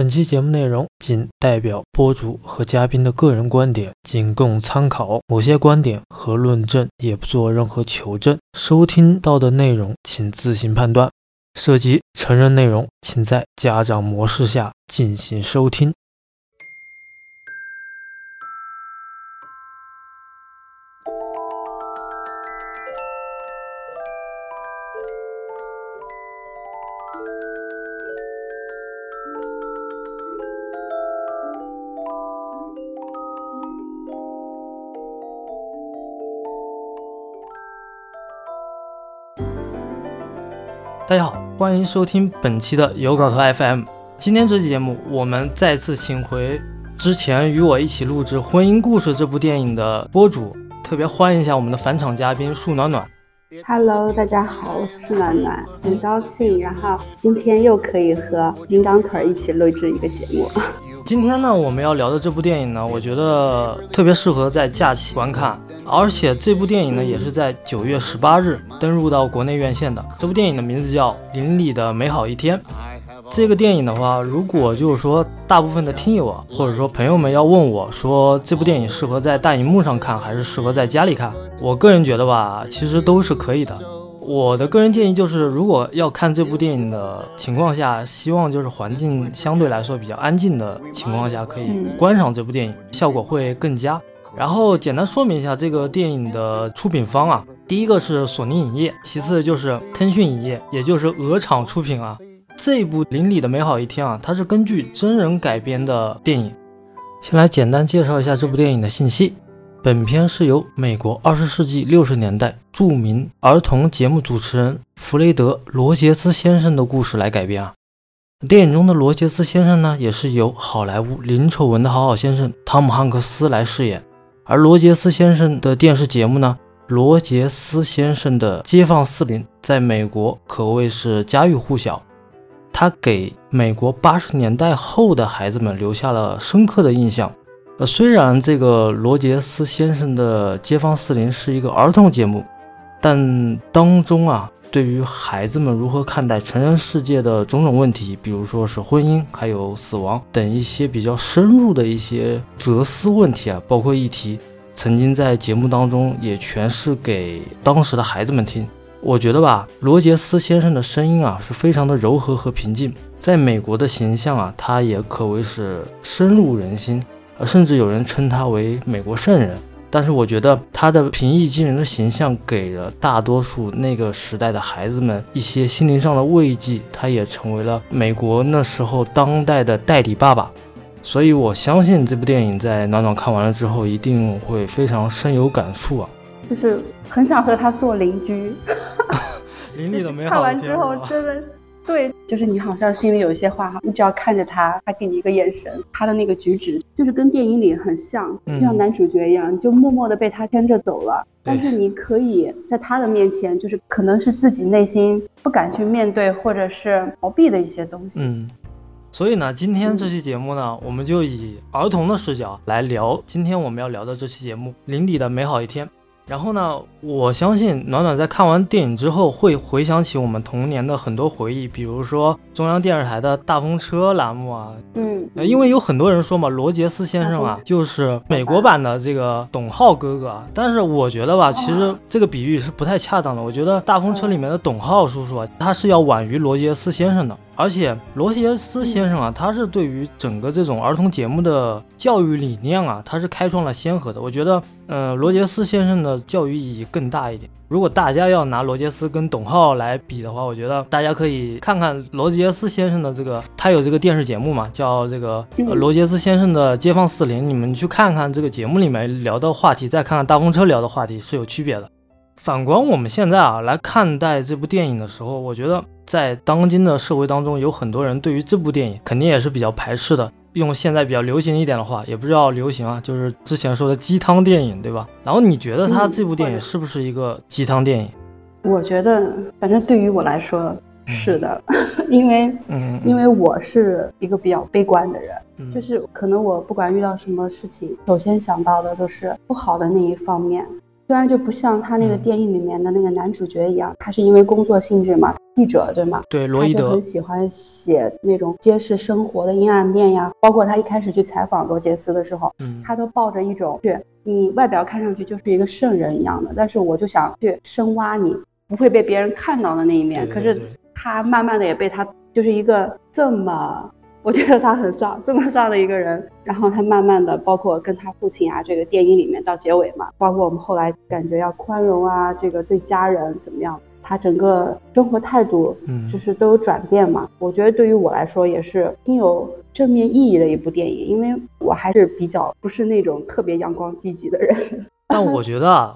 本期节目内容仅代表播主和嘉宾的个人观点，仅供参考。某些观点和论证也不做任何求证。收听到的内容请自行判断。涉及成人内容，请在家长模式下进行收听。大家好，欢迎收听本期的有稿头 FM。今天这期节目，我们再次请回之前与我一起录制《婚姻故事》这部电影的播主，特别欢迎一下我们的返场嘉宾树暖暖。Hello，大家好，我是暖暖，很高兴，然后今天又可以和金刚腿一起录制一个节目。今天呢，我们要聊的这部电影呢，我觉得特别适合在假期观看，而且这部电影呢，也是在九月十八日登陆到国内院线的。这部电影的名字叫《邻里的美好一天》。这个电影的话，如果就是说大部分的听友啊，或者说朋友们要问我说这部电影适合在大荧幕上看，还是适合在家里看，我个人觉得吧，其实都是可以的。我的个人建议就是，如果要看这部电影的情况下，希望就是环境相对来说比较安静的情况下，可以观赏这部电影，效果会更佳。然后简单说明一下这个电影的出品方啊，第一个是索尼影业，其次就是腾讯影业，也就是鹅厂出品啊。这部《邻里的美好一天》啊，它是根据真人改编的电影。先来简单介绍一下这部电影的信息。本片是由美国二十世纪六十年代著名儿童节目主持人弗雷德·罗杰斯先生的故事来改编啊。电影中的罗杰斯先生呢，也是由好莱坞零丑闻的好好先生汤姆·汉克斯来饰演。而罗杰斯先生的电视节目呢，《罗杰斯先生的街坊四邻》在美国可谓是家喻户晓，他给美国八十年代后的孩子们留下了深刻的印象。呃，虽然这个罗杰斯先生的《街坊四邻》是一个儿童节目，但当中啊，对于孩子们如何看待成人世界的种种问题，比如说是婚姻、还有死亡等一些比较深入的一些哲思问题啊，包括议题，曾经在节目当中也诠释给当时的孩子们听。我觉得吧，罗杰斯先生的声音啊，是非常的柔和和平静，在美国的形象啊，他也可谓是深入人心。甚至有人称他为美国圣人，但是我觉得他的平易近人的形象给了大多数那个时代的孩子们一些心灵上的慰藉，他也成为了美国那时候当代的代理爸爸，所以我相信这部电影在暖暖看完了之后一定会非常深有感触啊，就是很想和他做邻居，邻里的美好。看完之后真的。对，就是你好像心里有一些话哈，你只要看着他，他给你一个眼神，他的那个举止就是跟电影里很像，就像男主角一样，就默默的被他牵着走了。但是你可以在他的面前，就是可能是自己内心不敢去面对或者是逃避的一些东西。嗯，所以呢，今天这期节目呢，我们就以儿童的视角来聊今天我们要聊的这期节目《林底的美好一天》。然后呢，我相信暖暖在看完电影之后会回想起我们童年的很多回忆，比如说中央电视台的大风车栏目啊，嗯，因为有很多人说嘛，罗杰斯先生啊就是美国版的这个董浩哥哥，但是我觉得吧，其实这个比喻是不太恰当的。我觉得大风车里面的董浩叔叔啊，他是要晚于罗杰斯先生的。而且罗杰斯先生啊，他是对于整个这种儿童节目的教育理念啊，他是开创了先河的。我觉得，呃，罗杰斯先生的教育意义更大一点。如果大家要拿罗杰斯跟董浩来比的话，我觉得大家可以看看罗杰斯先生的这个，他有这个电视节目嘛，叫这个罗杰斯先生的街坊四邻。你们去看看这个节目里面聊的话题，再看看大风车聊的话题是有区别的。反观我们现在啊来看待这部电影的时候，我觉得在当今的社会当中，有很多人对于这部电影肯定也是比较排斥的。用现在比较流行一点的话，也不知道流行啊，就是之前说的鸡汤电影，对吧？然后你觉得他这部电影是不是一个鸡汤电影？我觉得，反正对于我来说是的，因为，嗯因为我是一个比较悲观的人，就是可能我不管遇到什么事情，首先想到的都是不好的那一方面。虽然就不像他那个电影里面的那个男主角一样，他是因为工作性质嘛，记者，对吗？对，罗伊德很喜欢写那种揭示生活的阴暗面呀。包括他一开始去采访罗杰斯的时候，嗯，他都抱着一种，去你外表看上去就是一个圣人一样的，但是我就想去深挖你不会被别人看到的那一面。可是他慢慢的也被他就是一个这么。我觉得他很丧，这么丧的一个人。然后他慢慢的，包括跟他父亲啊，这个电影里面到结尾嘛，包括我们后来感觉要宽容啊，这个对家人怎么样，他整个生活态度，嗯，就是都有转变嘛。我觉得对于我来说也是挺有正面意义的一部电影，因为我还是比较不是那种特别阳光积极的人。但我觉得啊。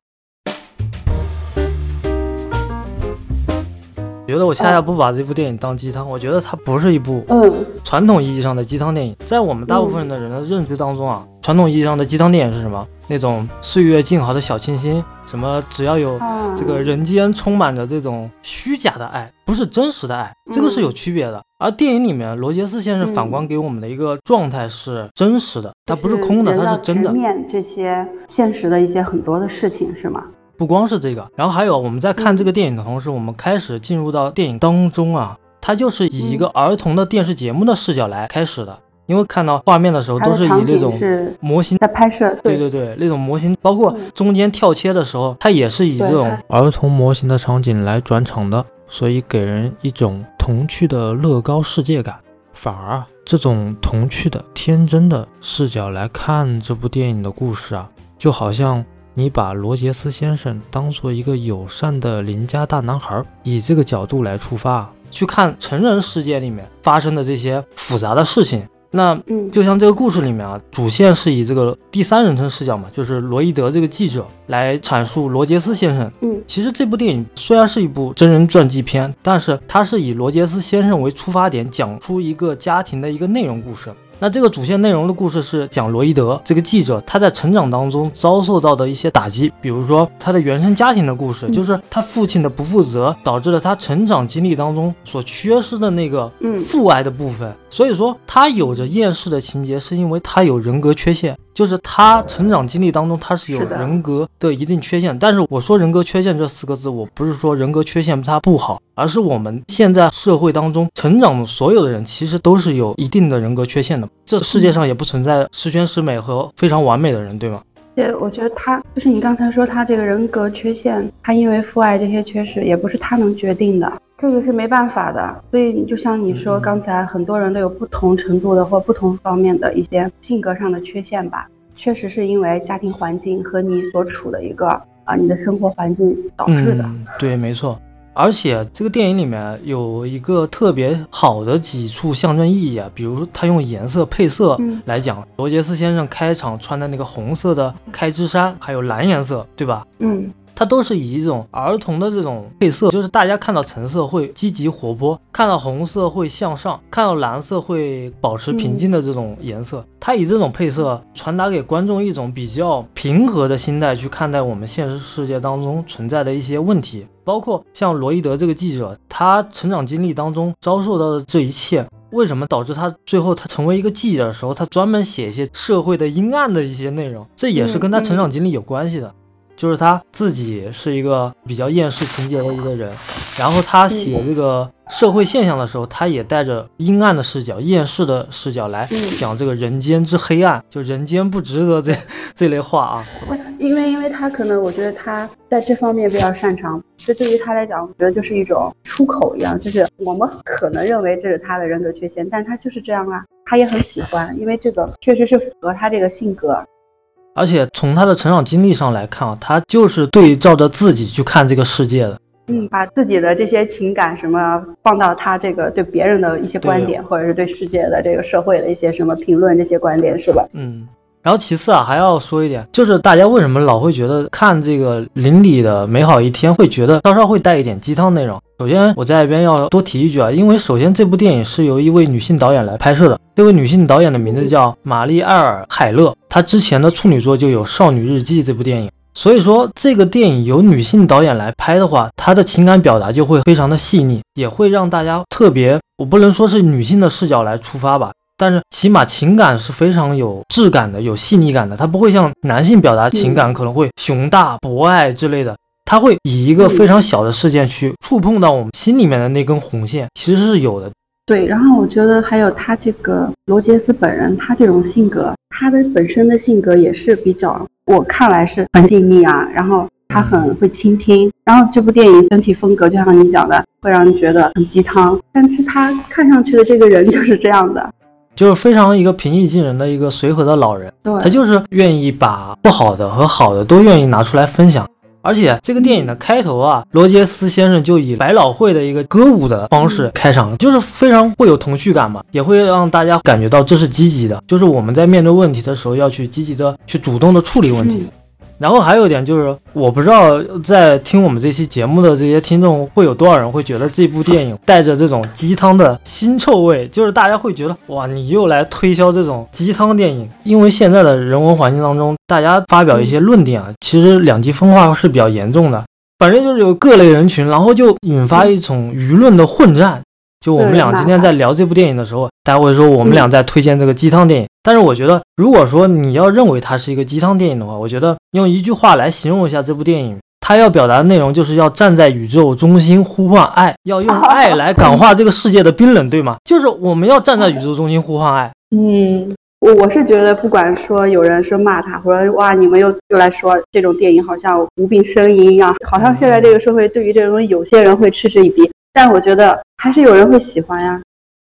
觉得我恰恰不把这部电影当鸡汤，我觉得它不是一部嗯传统意义上的鸡汤电影。在我们大部分的人的认知当中啊，传统意义上的鸡汤电影是什么？那种岁月静好的小清新，什么只要有这个人间充满着这种虚假的爱，不是真实的爱，这个是有区别的。而电影里面罗杰斯先生反观给我们的一个状态是真实的，它不是空的，它是真的。面这些现实的一些很多的事情是吗？不光是这个，然后还有我们在看这个电影的同时，我们开始进入到电影当中啊，它就是以一个儿童的电视节目的视角来开始的。因为看到画面的时候都是以那种模型在拍摄，对对对，那种模型，包括中间跳切的时候，它也是以这种儿童模型的场景来转场的，所以给人一种童趣的乐高世界感。反而啊，这种童趣的天真的视角来看这部电影的故事啊，就好像。你把罗杰斯先生当做一个友善的邻家大男孩，以这个角度来出发去看成人世界里面发生的这些复杂的事情。那就像这个故事里面啊，主线是以这个第三人称视角嘛，就是罗伊德这个记者来阐述罗杰斯先生。嗯，其实这部电影虽然是一部真人传记片，但是它是以罗杰斯先生为出发点，讲出一个家庭的一个内容故事。那这个主线内容的故事是讲罗伊德这个记者他在成长当中遭受到的一些打击，比如说他的原生家庭的故事，就是他父亲的不负责导致了他成长经历当中所缺失的那个父爱的部分。所以说他有着厌世的情节，是因为他有人格缺陷。就是他成长经历当中，他是有人格的一定缺陷。但是我说人格缺陷这四个字，我不是说人格缺陷他不好，而是我们现在社会当中成长的所有的人，其实都是有一定的人格缺陷的。这世界上也不存在十全十美和非常完美的人，对吗？对，我觉得他就是你刚才说他这个人格缺陷，他因为父爱这些缺失，也不是他能决定的。这个是没办法的，所以就像你说刚才，很多人都有不同程度的或不同方面的一些性格上的缺陷吧。确实是因为家庭环境和你所处的一个啊，你的生活环境导致的。对，没错。而且这个电影里面有一个特别好的几处象征意义啊，比如他用颜色配色来讲，罗杰斯先生开场穿的那个红色的开枝衫，还有蓝颜色，对吧？嗯。它都是以一种儿童的这种配色，就是大家看到橙色会积极活泼，看到红色会向上，看到蓝色会保持平静的这种颜色。它以这种配色传达给观众一种比较平和的心态去看待我们现实世界当中存在的一些问题，包括像罗伊德这个记者，他成长经历当中遭受到的这一切，为什么导致他最后他成为一个记者的时候，他专门写一些社会的阴暗的一些内容，这也是跟他成长经历有关系的。就是他自己是一个比较厌世情节的一个人，然后他写这个社会现象的时候，他也带着阴暗的视角、厌世的视角来讲这个人间之黑暗，就人间不值得这 这类话啊。因为因为他可能我觉得他在这方面比较擅长，这对于他来讲，我觉得就是一种出口一样，就是我们可能认为这是他的人格缺陷，但他就是这样啊，他也很喜欢，因为这个确实是符合他这个性格。而且从他的成长经历上来看啊，他就是对照着自己去看这个世界的。嗯，把自己的这些情感什么放到他这个对别人的一些观点，或者是对世界的这个社会的一些什么评论这些观点，是吧？嗯。然后其次啊，还要说一点，就是大家为什么老会觉得看这个邻里的美好一天，会觉得稍稍会带一点鸡汤内容。首先，我在这边要多提一句啊，因为首先这部电影是由一位女性导演来拍摄的，这位女性导演的名字叫玛丽艾尔海勒，她之前的处女作就有《少女日记》这部电影，所以说这个电影由女性导演来拍的话，她的情感表达就会非常的细腻，也会让大家特别，我不能说是女性的视角来出发吧。但是起码情感是非常有质感的，有细腻感的。它不会像男性表达情感可能会雄大博爱之类的，他会以一个非常小的事件去触碰到我们心里面的那根红线，其实是有的。对，然后我觉得还有他这个罗杰斯本人，他这种性格，他的本身的性格也是比较，我看来是很细腻啊，然后他很会倾听，然后这部电影整体风格就像你讲的，会让人觉得很鸡汤，但是他看上去的这个人就是这样的，就是非常一个平易近人的一个随和的老人，对，他就是愿意把不好的和好的都愿意拿出来分享。而且这个电影的开头啊，罗杰斯先生就以百老汇的一个歌舞的方式开场，就是非常会有童趣感嘛，也会让大家感觉到这是积极的，就是我们在面对问题的时候要去积极的去主动的处理问题。然后还有一点就是，我不知道在听我们这期节目的这些听众会有多少人会觉得这部电影带着这种鸡汤的腥臭味，就是大家会觉得哇，你又来推销这种鸡汤电影。因为现在的人文环境当中，大家发表一些论点啊，其实两极分化是比较严重的。反正就是有各类人群，然后就引发一种舆论的混战。就我们俩今天在聊这部电影的时候，大家会说我们俩在推荐这个鸡汤电影。但是我觉得，如果说你要认为它是一个鸡汤电影的话，我觉得用一句话来形容一下这部电影，它要表达的内容就是要站在宇宙中心呼唤爱，要用爱来感化这个世界的冰冷，对吗？就是我们要站在宇宙中心呼唤爱。嗯，我我是觉得，不管说有人说骂他，或者哇，你们又又来说这种电影好像无病呻吟一样，好像现在这个社会对于这种东西，有些人会嗤之以鼻。但我觉得还是有人会喜欢呀，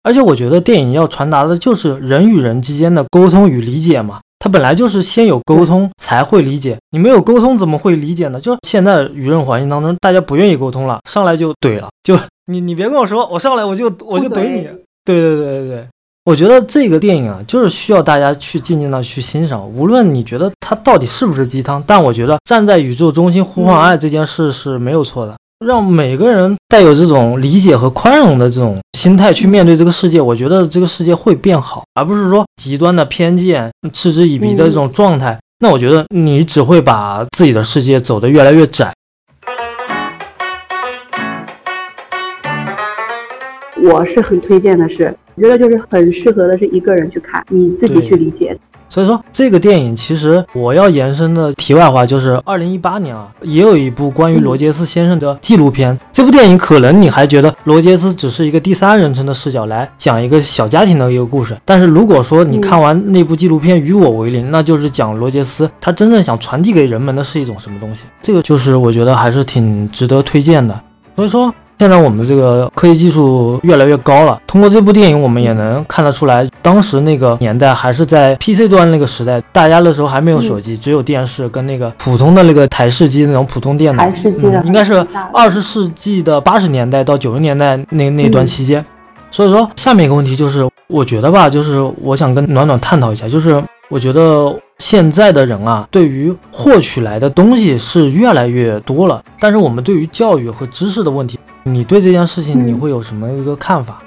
而且我觉得电影要传达的就是人与人之间的沟通与理解嘛，它本来就是先有沟通才会理解，你没有沟通怎么会理解呢？就是现在舆论环境当中，大家不愿意沟通了，上来就怼了，就你你别跟我说，我上来我就我就怼你，对对对对对，我觉得这个电影啊，就是需要大家去静静的去欣赏，无论你觉得它到底是不是鸡汤，但我觉得站在宇宙中心呼唤爱这件事是没有错的。让每个人带有这种理解和宽容的这种心态去面对这个世界，我觉得这个世界会变好，而不是说极端的偏见、嗤之以鼻的这种状态。那我觉得你只会把自己的世界走得越来越窄。我是很推荐的，是我觉得就是很适合的是一个人去看，你自己去理解。所以说，这个电影其实我要延伸的题外话就是，二零一八年啊，也有一部关于罗杰斯先生的纪录片。这部电影可能你还觉得罗杰斯只是一个第三人称的视角来讲一个小家庭的一个故事，但是如果说你看完那部纪录片《与我为邻》，那就是讲罗杰斯他真正想传递给人们的是一种什么东西。这个就是我觉得还是挺值得推荐的。所以说。现在我们这个科技技术越来越高了，通过这部电影，我们也能看得出来，当时那个年代还是在 PC 端那个时代，大家那时候还没有手机，只有电视跟那个普通的那个台式机那种普通电脑。台式机的，应该是二十世纪的八十年代到九十年代那那段期间。所以说，下面一个问题就是，我觉得吧，就是我想跟暖暖探讨一下，就是我觉得现在的人啊，对于获取来的东西是越来越多了，但是我们对于教育和知识的问题。你对这件事情你会有什么一个看法？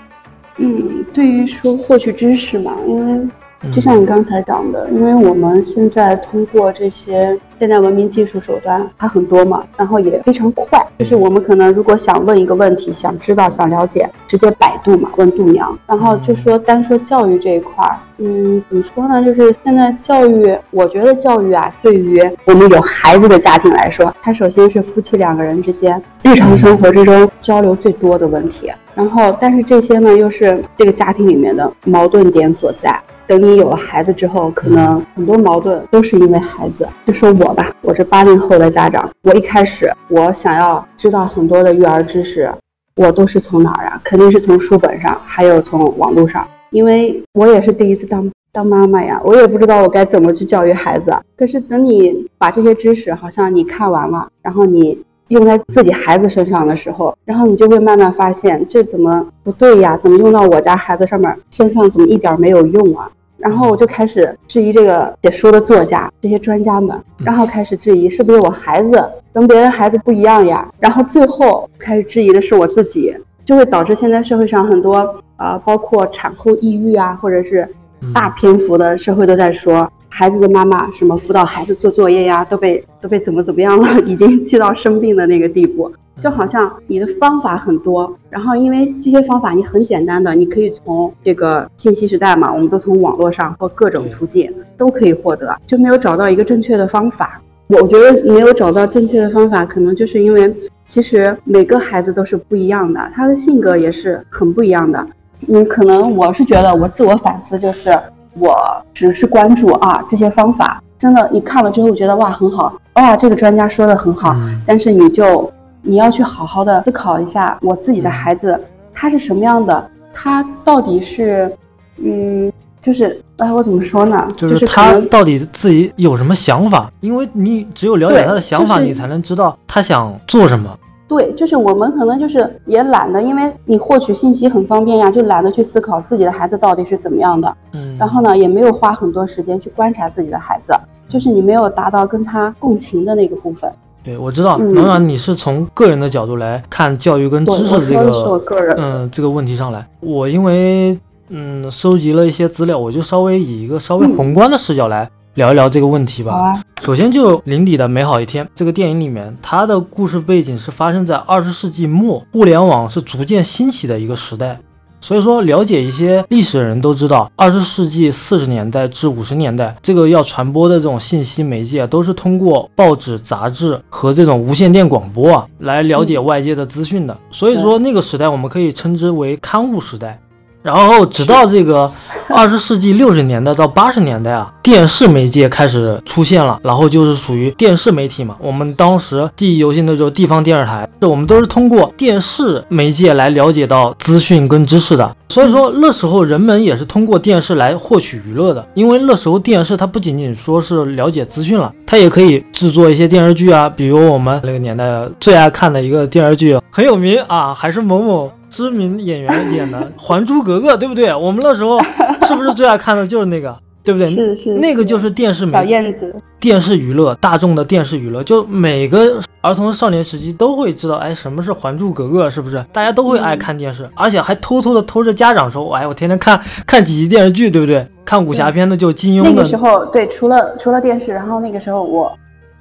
嗯，对于说获取知识嘛，因为就像你刚才讲的，因为我们现在通过这些。现代文明技术手段它很多嘛，然后也非常快。就是我们可能如果想问一个问题，想知道、想了解，直接百度嘛，问度娘。然后就说单说教育这一块儿，嗯，怎么说呢？就是现在教育，我觉得教育啊，对于我们有孩子的家庭来说，它首先是夫妻两个人之间日常生活之中交流最多的问题。然后，但是这些呢，又是这个家庭里面的矛盾点所在。等你有了孩子之后，可能很多矛盾都是因为孩子。就说我吧，我是八零后的家长，我一开始我想要知道很多的育儿知识，我都是从哪儿啊？肯定是从书本上，还有从网络上，因为我也是第一次当当妈妈呀，我也不知道我该怎么去教育孩子。可是等你把这些知识好像你看完了，然后你用在自己孩子身上的时候，然后你就会慢慢发现这怎么不对呀？怎么用到我家孩子上面身上怎么一点没有用啊？然后我就开始质疑这个写书的作家、这些专家们，然后开始质疑是不是我孩子跟别人孩子不一样呀？然后最后开始质疑的是我自己，就会导致现在社会上很多啊，包括产后抑郁啊，或者是大篇幅的社会都在说孩子的妈妈什么辅导孩子做作业呀，都被都被怎么怎么样了，已经气到生病的那个地步。就好像你的方法很多，然后因为这些方法你很简单的，你可以从这个信息时代嘛，我们都从网络上或各种途径都可以获得，就没有找到一个正确的方法。我觉得没有找到正确的方法，可能就是因为其实每个孩子都是不一样的，他的性格也是很不一样的。你可能我是觉得我自我反思就是，我只是关注啊这些方法，真的你看了之后觉得哇很好，哇这个专家说的很好，但是你就你要去好好的思考一下，我自己的孩子他是什么样的，他到底是，嗯，就是哎我怎么说呢？就是他到底自己有什么想法？因为你只有了解他的想法，你才能知道他想做什么。对，就是我们可能就是也懒得，因为你获取信息很方便呀，就懒得去思考自己的孩子到底是怎么样的。嗯，然后呢，也没有花很多时间去观察自己的孩子，就是你没有达到跟他共情的那个部分。对，我知道，暖暖，你是从个人的角度来看教育跟知识这个，嗯，这个问题上来。我因为嗯收集了一些资料，我就稍微以一个稍微宏观的视角来。聊一聊这个问题吧。首先，就《林底的美好一天》这个电影里面，它的故事背景是发生在二十世纪末，互联网是逐渐兴起的一个时代。所以说，了解一些历史的人都知道，二十世纪四十年代至五十年代，这个要传播的这种信息媒介，都是通过报纸、杂志和这种无线电广播啊，来了解外界的资讯的。所以说，那个时代我们可以称之为刊物时代。然后，直到这个二十世纪六十年代到八十年代啊，电视媒介开始出现了，然后就是属于电视媒体嘛。我们当时记忆犹新的就是地方电视台，这我们都是通过电视媒介来了解到资讯跟知识的。所以说那时候人们也是通过电视来获取娱乐的，因为那时候电视它不仅仅说是了解资讯了，它也可以制作一些电视剧啊，比如我们那个年代最爱看的一个电视剧很有名啊，还是某某。知名演员演的《还珠格格》，对不对？我们那时候是不是最爱看的就是那个，对不对？是是，那个就是电视小燕子，电视娱乐，大众的电视娱乐，就每个儿童少年时期都会知道，哎，什么是《还珠格格》，是不是？大家都会爱看电视，而且还偷偷的偷着家长说，哎，我天天看看几集电视剧，对不对？看武侠片的就金庸的。那个时候，对，除了除了电视，然后那个时候我。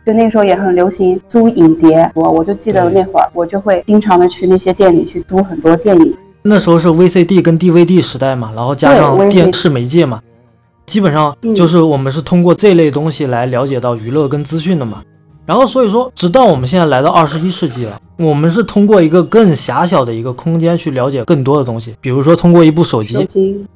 就那个时候也很流行租影碟，我我就记得那会儿，我就会经常的去那些店里去租很多电影。那时候是 VCD 跟 DVD 时代嘛，然后加上电视媒介嘛，基本上就是我们是通过这类东西来了解到娱乐跟资讯的嘛。然后所以说，直到我们现在来到二十一世纪了，我们是通过一个更狭小的一个空间去了解更多的东西。比如说，通过一部手机，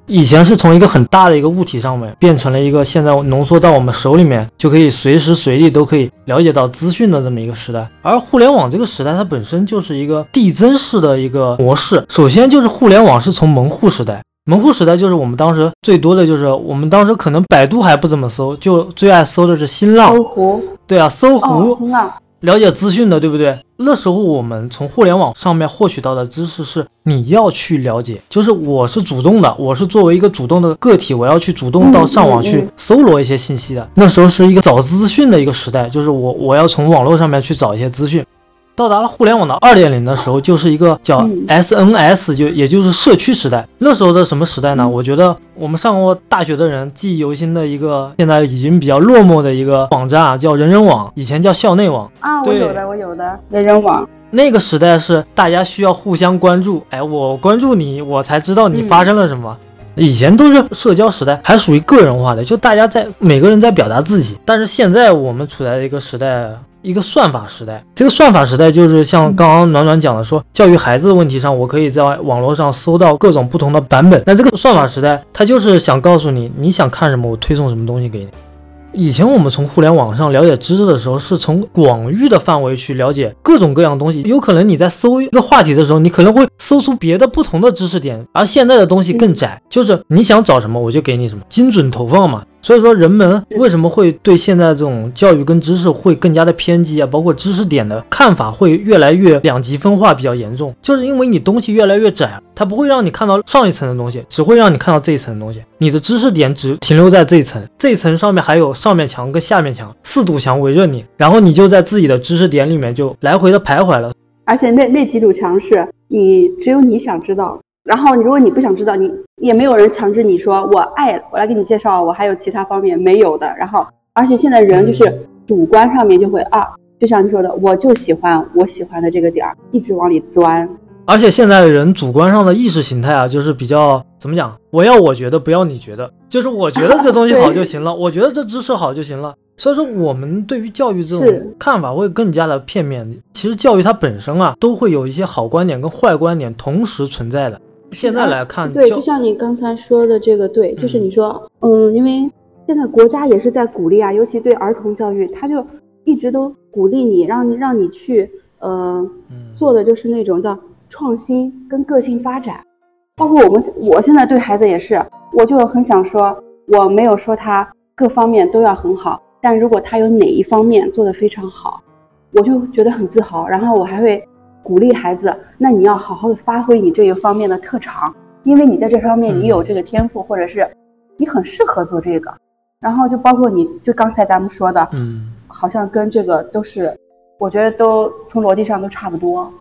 以前是从一个很大的一个物体上面变成了一个现在浓缩到我们手里面，就可以随时随地都可以了解到资讯的这么一个时代。而互联网这个时代，它本身就是一个递增式的一个模式。首先就是互联网是从门户时代。门户时代就是我们当时最多的就是我们当时可能百度还不怎么搜，就最爱搜的是新浪、搜狐。对啊，搜狐，新浪，了解资讯的，对不对？那时候我们从互联网上面获取到的知识是你要去了解，就是我是主动的，我是作为一个主动的个体，我要去主动到上网去搜罗一些信息的。那时候是一个找资讯的一个时代，就是我我要从网络上面去找一些资讯。到达了互联网的二点零的时候，就是一个叫 SNS，就也就是社区时代。那时候的什么时代呢？我觉得我们上过大学的人记忆犹新的一个，现在已经比较落寞的一个网站啊，叫人人网，以前叫校内网啊。我有的，我有的人人网。那个时代是大家需要互相关注，哎，我关注你，我才知道你发生了什么。以前都是社交时代，还属于个人化的，就大家在每个人在表达自己。但是现在我们处在一个时代。一个算法时代，这个算法时代就是像刚刚暖暖讲的，说教育孩子的问题上，我可以在网络上搜到各种不同的版本。那这个算法时代，它就是想告诉你，你想看什么，我推送什么东西给你。以前我们从互联网上了解知识的时候，是从广域的范围去了解各种各样东西。有可能你在搜一个话题的时候，你可能会搜出别的不同的知识点，而现在的东西更窄，就是你想找什么，我就给你什么，精准投放嘛。所以说，人们为什么会对现在这种教育跟知识会更加的偏激啊？包括知识点的看法会越来越两极分化比较严重，就是因为你东西越来越窄，它不会让你看到上一层的东西，只会让你看到这一层的东西。你的知识点只停留在这一层，这一层上面还有上面墙跟下面墙四堵墙围着你，然后你就在自己的知识点里面就来回的徘徊了。而且那那几堵墙是你只有你想知道。然后，如果你不想知道，你也没有人强制你说我爱，我来给你介绍，我还有其他方面没有的。然后，而且现在人就是主观上面就会啊，就像你说的，我就喜欢我喜欢的这个点儿，一直往里钻。而且现在的人主观上的意识形态啊，就是比较怎么讲？我要我觉得，不要你觉得，就是我觉得这东西好就行了，我觉得这知识好就行了。所以说，我们对于教育这种看法会更加的片面。其实教育它本身啊，都会有一些好观点跟坏观点同时存在的。现在来看，对，就像你刚才说的这个，对，就是你说，嗯，因为现在国家也是在鼓励啊，尤其对儿童教育，他就一直都鼓励你，让你让你去，呃，做的就是那种叫创新跟个性发展。包括我们，我现在对孩子也是，我就很想说，我没有说他各方面都要很好。但如果他有哪一方面做得非常好，我就觉得很自豪。然后我还会鼓励孩子，那你要好好的发挥你这一方面的特长，因为你在这方面你有这个天赋，或者是你很适合做这个。然后就包括你就刚才咱们说的，嗯，好像跟这个都是，我觉得都从逻辑上都差不多。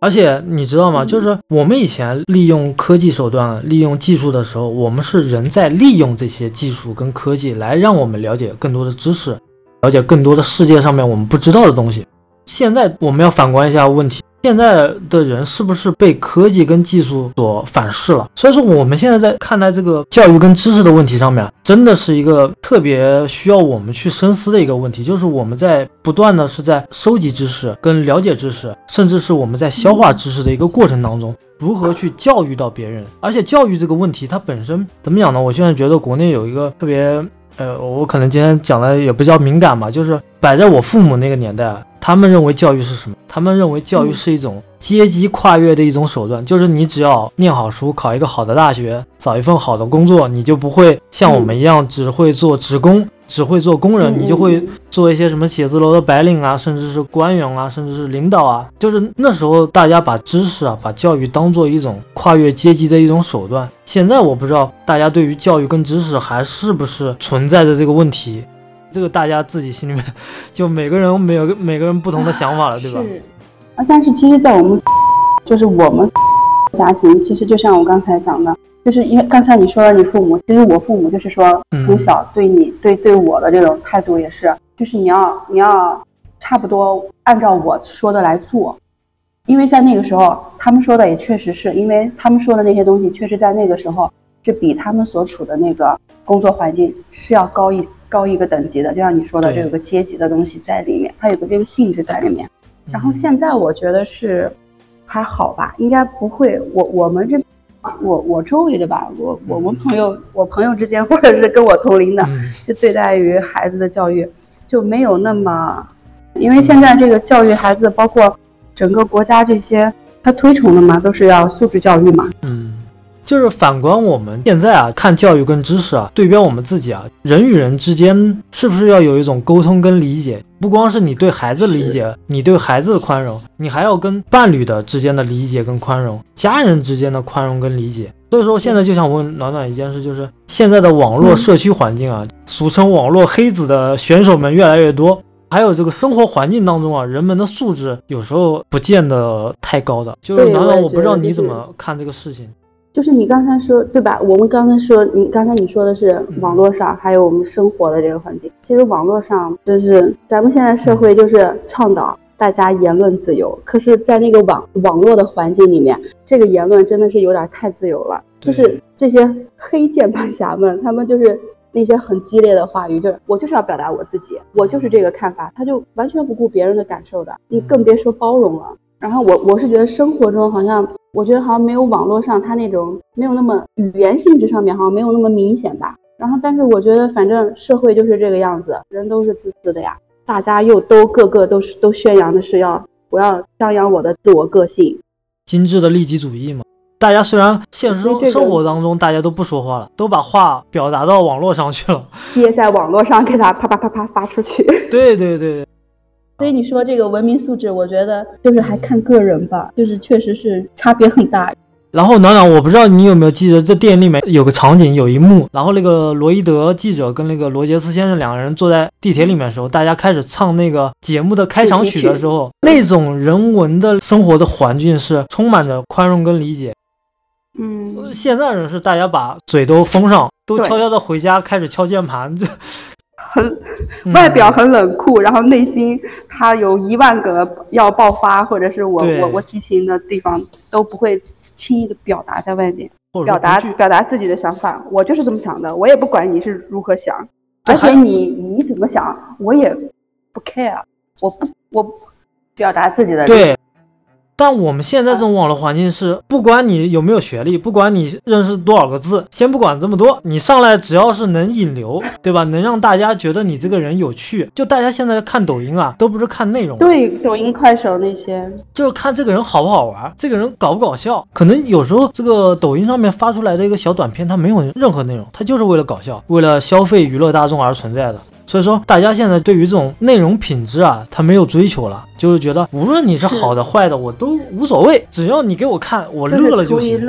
而且你知道吗？就是我们以前利用科技手段、利用技术的时候，我们是人在利用这些技术跟科技来让我们了解更多的知识，了解更多的世界上面我们不知道的东西。现在我们要反观一下问题。现在的人是不是被科技跟技术所反噬了？所以说，我们现在在看待这个教育跟知识的问题上面，真的是一个特别需要我们去深思的一个问题。就是我们在不断的是在收集知识跟了解知识，甚至是我们在消化知识的一个过程当中，如何去教育到别人？而且教育这个问题，它本身怎么讲呢？我现在觉得国内有一个特别，呃，我可能今天讲的也比较敏感嘛，就是摆在我父母那个年代。他们认为教育是什么？他们认为教育是一种阶级跨越的一种手段，就是你只要念好书，考一个好的大学，找一份好的工作，你就不会像我们一样只会做职工，只会做工人，你就会做一些什么写字楼的白领啊，甚至是官员啊，甚至是领导啊。就是那时候大家把知识啊，把教育当做一种跨越阶级的一种手段。现在我不知道大家对于教育跟知识还是不是存在着这个问题。这个大家自己心里面，就每个人每个每个人不同的想法了，对吧？是。啊，但是其实，在我们 就是我们 家庭，其实就像我刚才讲的，就是因为刚才你说了你父母，其实我父母就是说从小对你对对我的这种态度也是，就是你要你要差不多按照我说的来做，因为在那个时候，他们说的也确实是因为他们说的那些东西，确实在那个时候是比他们所处的那个工作环境是要高一。高一个等级的，就像你说的，这有个阶级的东西在里面，它有个这个性质在里面。然后现在我觉得是还好吧，应该不会。我我们这，我我周围的吧，我我们朋友，我朋友之间，或者是跟我同龄的，就对待于孩子的教育就没有那么，因为现在这个教育孩子，包括整个国家这些，他推崇的嘛，都是要素质教育嘛。嗯。就是反观我们现在啊，看教育跟知识啊，对标我们自己啊，人与人之间是不是要有一种沟通跟理解？不光是你对孩子理解，你对孩子的宽容，你还要跟伴侣的之间的理解跟宽容，家人之间的宽容跟理解。所以说，现在就想问暖暖一件事，就是现在的网络社区环境啊，俗称网络黑子的选手们越来越多，还有这个生活环境当中啊，人们的素质有时候不见得太高的。就是暖暖，我不知道你怎么看这个事情。就是你刚才说对吧？我们刚才说，你刚才你说的是网络上还有我们生活的这个环境。其实网络上就是咱们现在社会就是倡导大家言论自由，可是，在那个网网络的环境里面，这个言论真的是有点太自由了。就是这些黑键盘侠们，他们就是那些很激烈的话语，就是我就是要表达我自己，我就是这个看法，他就完全不顾别人的感受的，你更别说包容了。然后我我是觉得生活中好像。我觉得好像没有网络上他那种没有那么语言性质上面好像没有那么明显吧。然后，但是我觉得反正社会就是这个样子，人都是自私的呀。大家又都个个都是都宣扬的是要我要张扬我的自我个性，精致的利己主义嘛。大家虽然现实生活当中大家都不说话了，都把话表达到网络上去了，憋在网络上给他啪啪啪啪发出去。对 对对。所以你说这个文明素质，我觉得就是还看个人吧，就是确实是差别很大。然后暖暖，我不知道你有没有记得，这电影里面有个场景，有一幕，然后那个罗伊德记者跟那个罗杰斯先生两个人坐在地铁里面的时候，大家开始唱那个节目的开场曲的时候，那种人文的生活的环境是充满着宽容跟理解。嗯，现在人是大家把嘴都封上，都悄悄的回家开始敲键盘。很外表很冷酷，然后内心他有一万个要爆发，或者是我我我激情的地方都不会轻易的表达在外面，表达表达自己的想法。我就是这么想的，我也不管你是如何想。而且你你怎么想，我也不 care，我不我表达自己的对。但我们现在这种网络环境是，不管你有没有学历，不管你认识多少个字，先不管这么多，你上来只要是能引流，对吧？能让大家觉得你这个人有趣，就大家现在看抖音啊，都不是看内容，对，抖音、快手那些，就是看这个人好不好玩，这个人搞不搞笑。可能有时候这个抖音上面发出来的一个小短片，它没有任何内容，它就是为了搞笑，为了消费娱乐大众而存在的。所以说，大家现在对于这种内容品质啊，他没有追求了，就是觉得无论你是好的坏的，我都无所谓，只要你给我看，我乐了就行。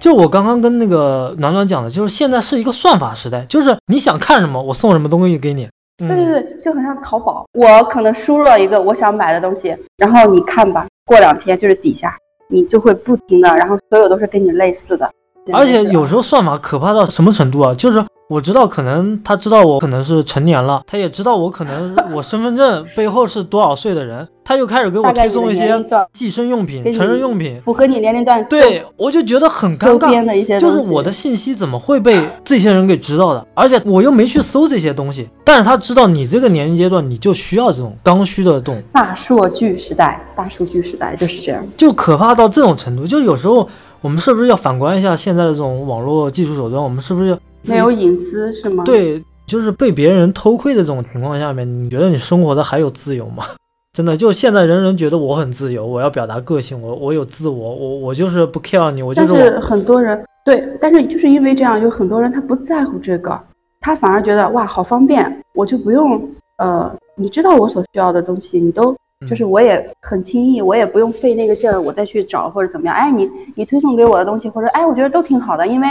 就我刚刚跟那个暖暖讲的，就是现在是一个算法时代，就是你想看什么，我送什么东西给你。对对对，就很像淘宝，我可能输入了一个我想买的东西，然后你看吧，过两天就是底下你就会不停的，然后所有都是跟你类似的。而且有时候算法可怕到什么程度啊？就是。我知道，可能他知道我可能是成年了，他也知道我可能 我身份证背后是多少岁的人，他就开始给我推送一些计生用品、成人用品，符合你年龄段。对，我就觉得很尴尬，就是我的信息怎么会被这些人给知道的？而且我又没去搜这些东西，但是他知道你这个年龄阶段你就需要这种刚需的动。大数据时代，大数据时代就是这样，就可怕到这种程度。就有时候我们是不是要反观一下现在的这种网络技术手段？我们是不是要？没有隐私是吗？对，就是被别人偷窥的这种情况下面，你觉得你生活的还有自由吗？真的，就现在人人觉得我很自由，我要表达个性，我我有自我，我我就是不 care 你，我就是。但是很多人对，但是就是因为这样，有很多人他不在乎这个，他反而觉得哇好方便，我就不用呃，你知道我所需要的东西，你都就是我也很轻易，我也不用费那个劲儿，我再去找或者怎么样。哎，你你推送给我的东西，或者哎，我觉得都挺好的，因为。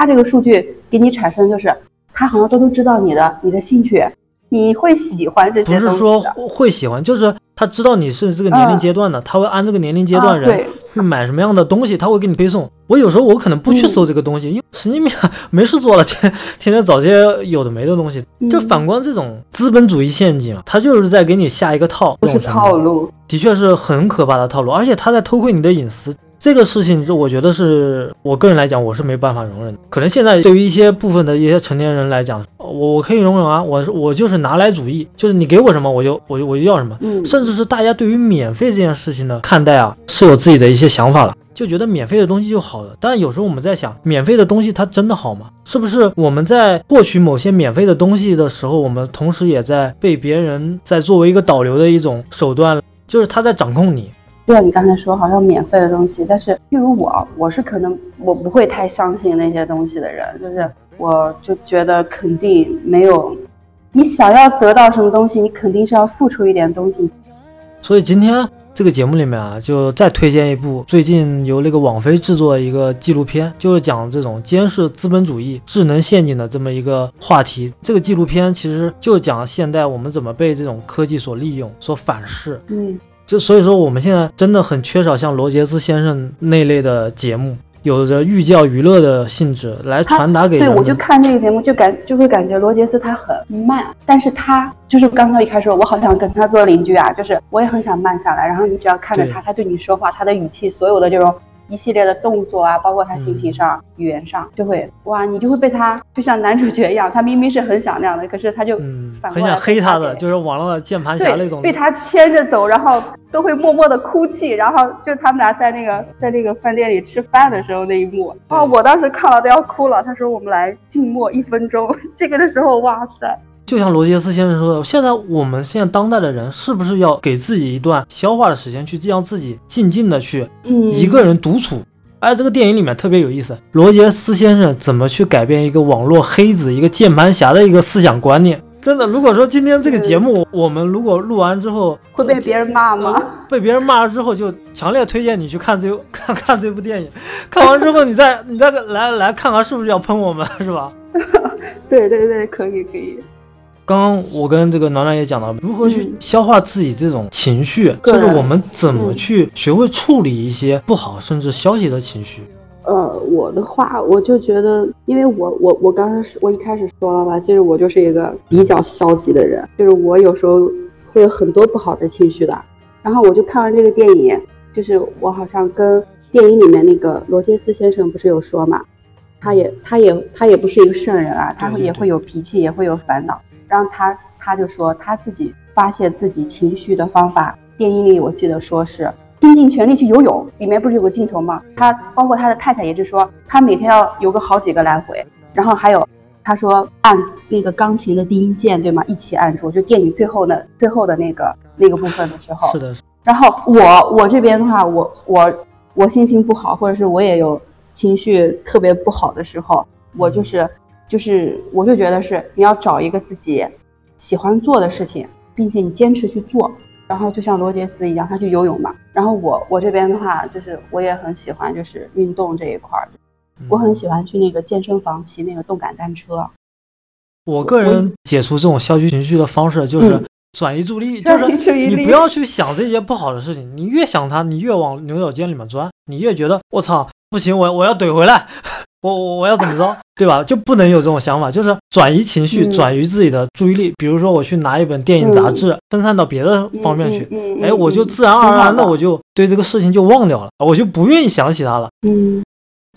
他这个数据给你产生就是，他好像都都知道你的你的兴趣，你会喜欢这些不是说会喜欢，就是他知道你是这个年龄阶段的，他会按这个年龄阶段人去买什么样的东西，他会给你推送。我有时候我可能不去搜这个东西，因为神经病没事做了，天天天找些有的没的东西。就反观这种资本主义陷阱，他就是在给你下一个套，不是套路，的确是很可怕的套路，而且他在偷窥你的隐私。这个事情，就我觉得是我个人来讲，我是没办法容忍的。可能现在对于一些部分的一些成年人来讲，我我可以容忍啊，我我就是拿来主义，就是你给我什么，我就我就我就要什么。嗯，甚至是大家对于免费这件事情的看待啊，是有自己的一些想法了，就觉得免费的东西就好了。但是有时候我们在想，免费的东西它真的好吗？是不是我们在获取某些免费的东西的时候，我们同时也在被别人在作为一个导流的一种手段，就是他在掌控你。对，你刚才说好像免费的东西，但是譬如我，我是可能我不会太相信那些东西的人，就是我就觉得肯定没有，你想要得到什么东西，你肯定是要付出一点东西。所以今天这个节目里面啊，就再推荐一部最近由那个网飞制作的一个纪录片，就是讲这种监视资本主义智能陷阱的这么一个话题。这个纪录片其实就讲现代我们怎么被这种科技所利用、所反噬。嗯。就所以说，我们现在真的很缺少像罗杰斯先生那类的节目，有着寓教于乐的性质，来传达给对，我就看那个节目，就感就会感觉罗杰斯他很慢，但是他就是刚刚一开始我好想跟他做邻居啊，就是我也很想慢下来，然后你只要看着他，他对你说话，他的语气，所有的这种。一系列的动作啊，包括他心情上、语言上，就会哇，你就会被他就像男主角一样，他明明是很想那样的，可是他就嗯，反很想黑他的，就是网络键盘侠那种，被他牵着走，然后都会默默的哭泣，然后就他们俩在那个在那个饭店里吃饭的时候那一幕啊，我当时看了都要哭了。他说我们来静默一分钟，这个的时候哇塞。就像罗杰斯先生说的，现在我们现在当代的人是不是要给自己一段消化的时间，去让自己静静的去一个人独处？哎，这个电影里面特别有意思，罗杰斯先生怎么去改变一个网络黑子、一个键盘侠的一个思想观念？真的，如果说今天这个节目我们如果录完之后会被别人骂吗？被别人骂了之后，就强烈推荐你去看这 看看这部电影。看完之后，你再你再来来看看是不是要喷我们，是吧？对对对，可以可以。刚刚我跟这个暖暖也讲到，如何去消化自己这种情绪，就是我们怎么去学会处理一些不好甚至消极的情绪。呃，我的话，我就觉得，因为我我我刚开始我一开始说了吧，其实我就是一个比较消极的人，就是我有时候会有很多不好的情绪的。然后我就看完这个电影，就是我好像跟电影里面那个罗杰斯先生不是有说嘛，他也他也他也不是一个圣人啊，他对对也会有脾气，也会有烦恼。然后他他就说他自己发泄自己情绪的方法，电影里我记得说是拼尽全力去游泳，里面不是有个镜头吗？他包括他的太太也是说，他每天要游个好几个来回，然后还有他说按那个钢琴的低音键，对吗？一起按住，就电影最后的最后的那个那个部分的时候是，的，然后我我这边的话，我我我心情不好，或者是我也有情绪特别不好的时候，我就是就是我就觉得是你要找一个自己喜欢做的事情，并且你坚持去做。然后就像罗杰斯一样，他去游泳嘛。然后我我这边的话，就是我也很喜欢就是运动这一块儿，我很喜欢去那个健身房骑那个动感单车。我个人解除这种消极情绪的方式就是嗯转移注意力，就是你不要去想这些不好的事情，你越想它，你越往牛角尖里面钻，你越觉得我操不行，我我要怼回来，我我我要怎么着，对吧？就不能有这种想法，就是转移情绪，嗯转移自己的注意力。比如说我去拿一本电影杂志，分散到别的方面去，哎，我就自然而然的我就对这个事情就忘掉了，我就不愿意想起它了。嗯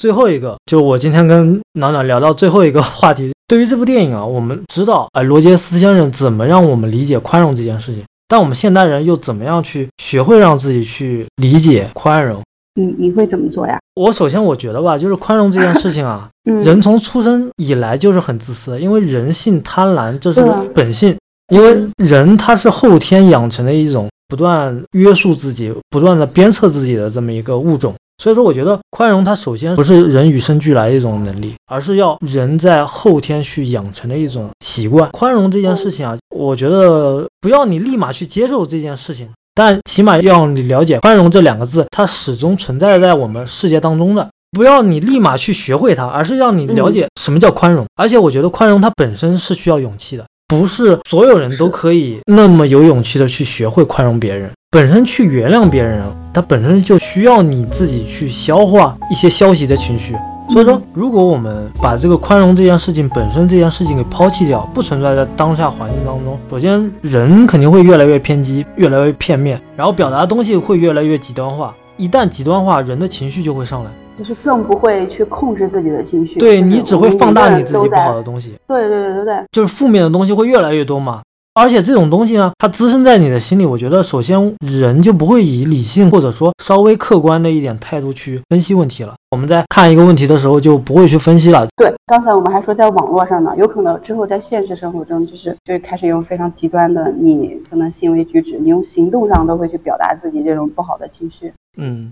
最后一个，就我今天跟暖暖聊到最后一个话题，对于这部电影啊，我们知道，哎，罗杰斯先生怎么让我们理解宽容这件事情，但我们现代人又怎么样去学会让自己去理解宽容？你你会怎么做呀？我首先我觉得吧，就是宽容这件事情啊，嗯，人从出生以来就是很自私，因为人性贪婪，这是本性。因为人他是后天养成的一种不断约束自己、不断的鞭策自己的这么一个物种。所以说，我觉得宽容它首先不是人与生俱来的一种能力，而是要人在后天去养成的一种习惯。宽容这件事情啊，我觉得不要你立马去接受这件事情，但起码要你了解“宽容”这两个字，它始终存在在我们世界当中的。不要你立马去学会它，而是让你了解什么叫宽容。而且我觉得宽容它本身是需要勇气的，不是所有人都可以那么有勇气的去学会宽容别人。本身去原谅别人，它本身就需要你自己去消化一些消极的情绪。所以说，如果我们把这个宽容这件事情本身这件事情给抛弃掉，不存在在当下环境当中，首先人肯定会越来越偏激，越来越片面，然后表达的东西会越来越极端化。一旦极端化，人的情绪就会上来，就是更不会去控制自己的情绪。对你只会放大你自己不好的东西，对对对对对，就是负面的东西会越来越多嘛。而且这种东西呢，它滋生在你的心里，我觉得首先人就不会以理性或者说稍微客观的一点态度去分析问题了。我们在看一个问题的时候就不会去分析了。对，刚才我们还说在网络上呢，有可能之后在现实生活中，就是就是开始用非常极端的，你可能行为举止，你用行动上都会去表达自己这种不好的情绪。嗯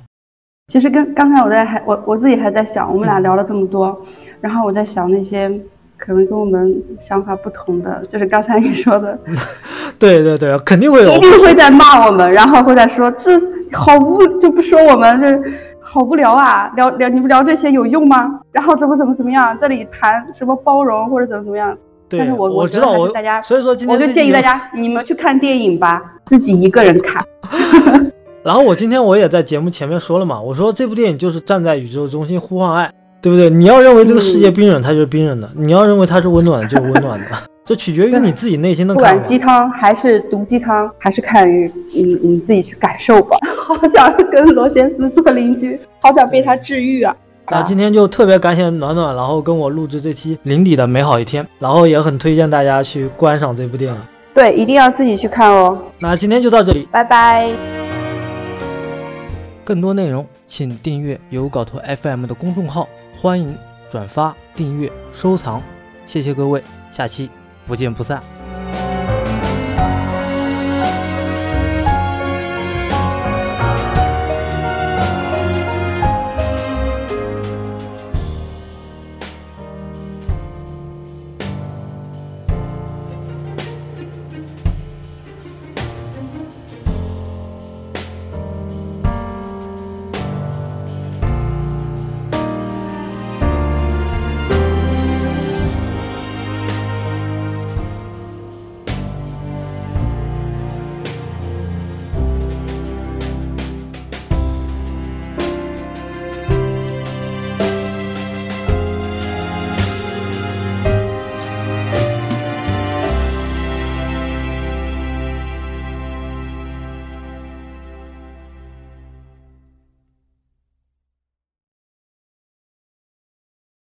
其实跟刚才我在还我我自己还在想，我们俩聊了这么多，然后我在想那些可能跟我们想法不同的，就是刚才你说的，对对对，肯定会有一。定会在骂我们，然后会在说这好无就不说我们这好无聊啊，聊聊你们聊这些有用吗？然后怎么怎么怎么样，这里谈什么包容或者怎么怎么样，但，是我我知道，我大家所以说今天我就建议大家你们去看电影吧，自己一个人看。然后我今天我也在节目前面说了嘛，我说这部电影就是站在宇宙中心呼唤爱，对不对？你要认为这个世界冰冷，它就是冰冷的；你要认为它是温暖的，就是温暖的。这取决于你自己内心的不。管鸡汤还是毒鸡汤，还是看于你你自己去感受吧。好想跟罗杰斯做邻居，好想被他治愈啊！那今天就特别感谢暖暖，然后跟我录制这期林底的美好一天，然后也很推荐大家去观赏这部电影。对，一定要自己去看哦。那今天就到这里，拜拜。更多内容请订阅有稿头 FM 的公众号，欢迎转发、订阅、收藏，谢谢各位，下期不见不散。